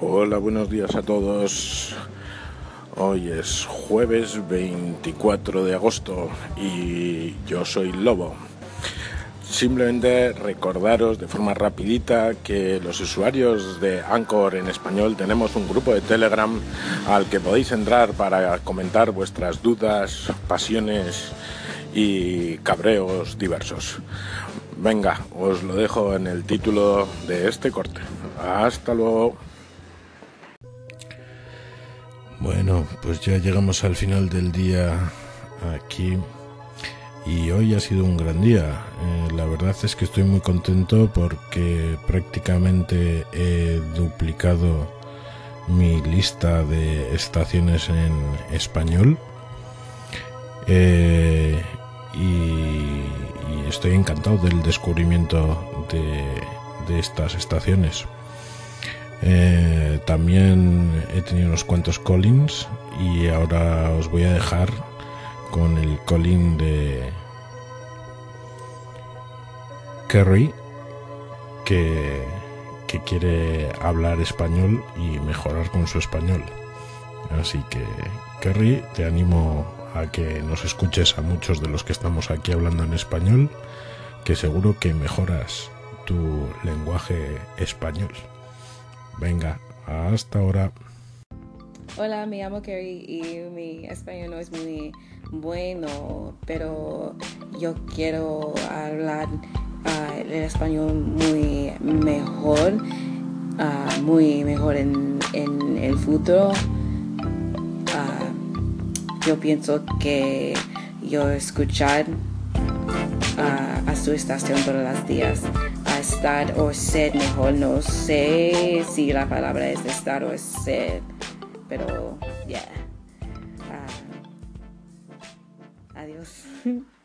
Hola, buenos días a todos. Hoy es jueves 24 de agosto y yo soy Lobo. Simplemente recordaros de forma rapidita que los usuarios de Anchor en español tenemos un grupo de Telegram al que podéis entrar para comentar vuestras dudas, pasiones y cabreos diversos. Venga, os lo dejo en el título de este corte. Hasta luego. Bueno, pues ya llegamos al final del día aquí y hoy ha sido un gran día. Eh, la verdad es que estoy muy contento porque prácticamente he duplicado mi lista de estaciones en español eh, y, estoy encantado del descubrimiento de, estas estaciones. Eh, también he tenido unos cuantos Collins y ahora os voy a dejar con el Colin de Kerry que, que quiere hablar español y mejorar con su español. Así que, Kerry, te animo a que nos escuches a muchos de los que estamos aquí hablando en español, que seguro que mejoras tu lenguaje español. Venga, hasta ahora. Hola, me llamo Kerry y mi español no es muy bueno, pero yo quiero hablar uh, el español muy mejor, uh, muy mejor en, en el futuro. Uh, yo pienso que yo escuchar a su estación todos los días estar o ser mejor no sé si la palabra es estar o ser pero yeah. Uh, adiós.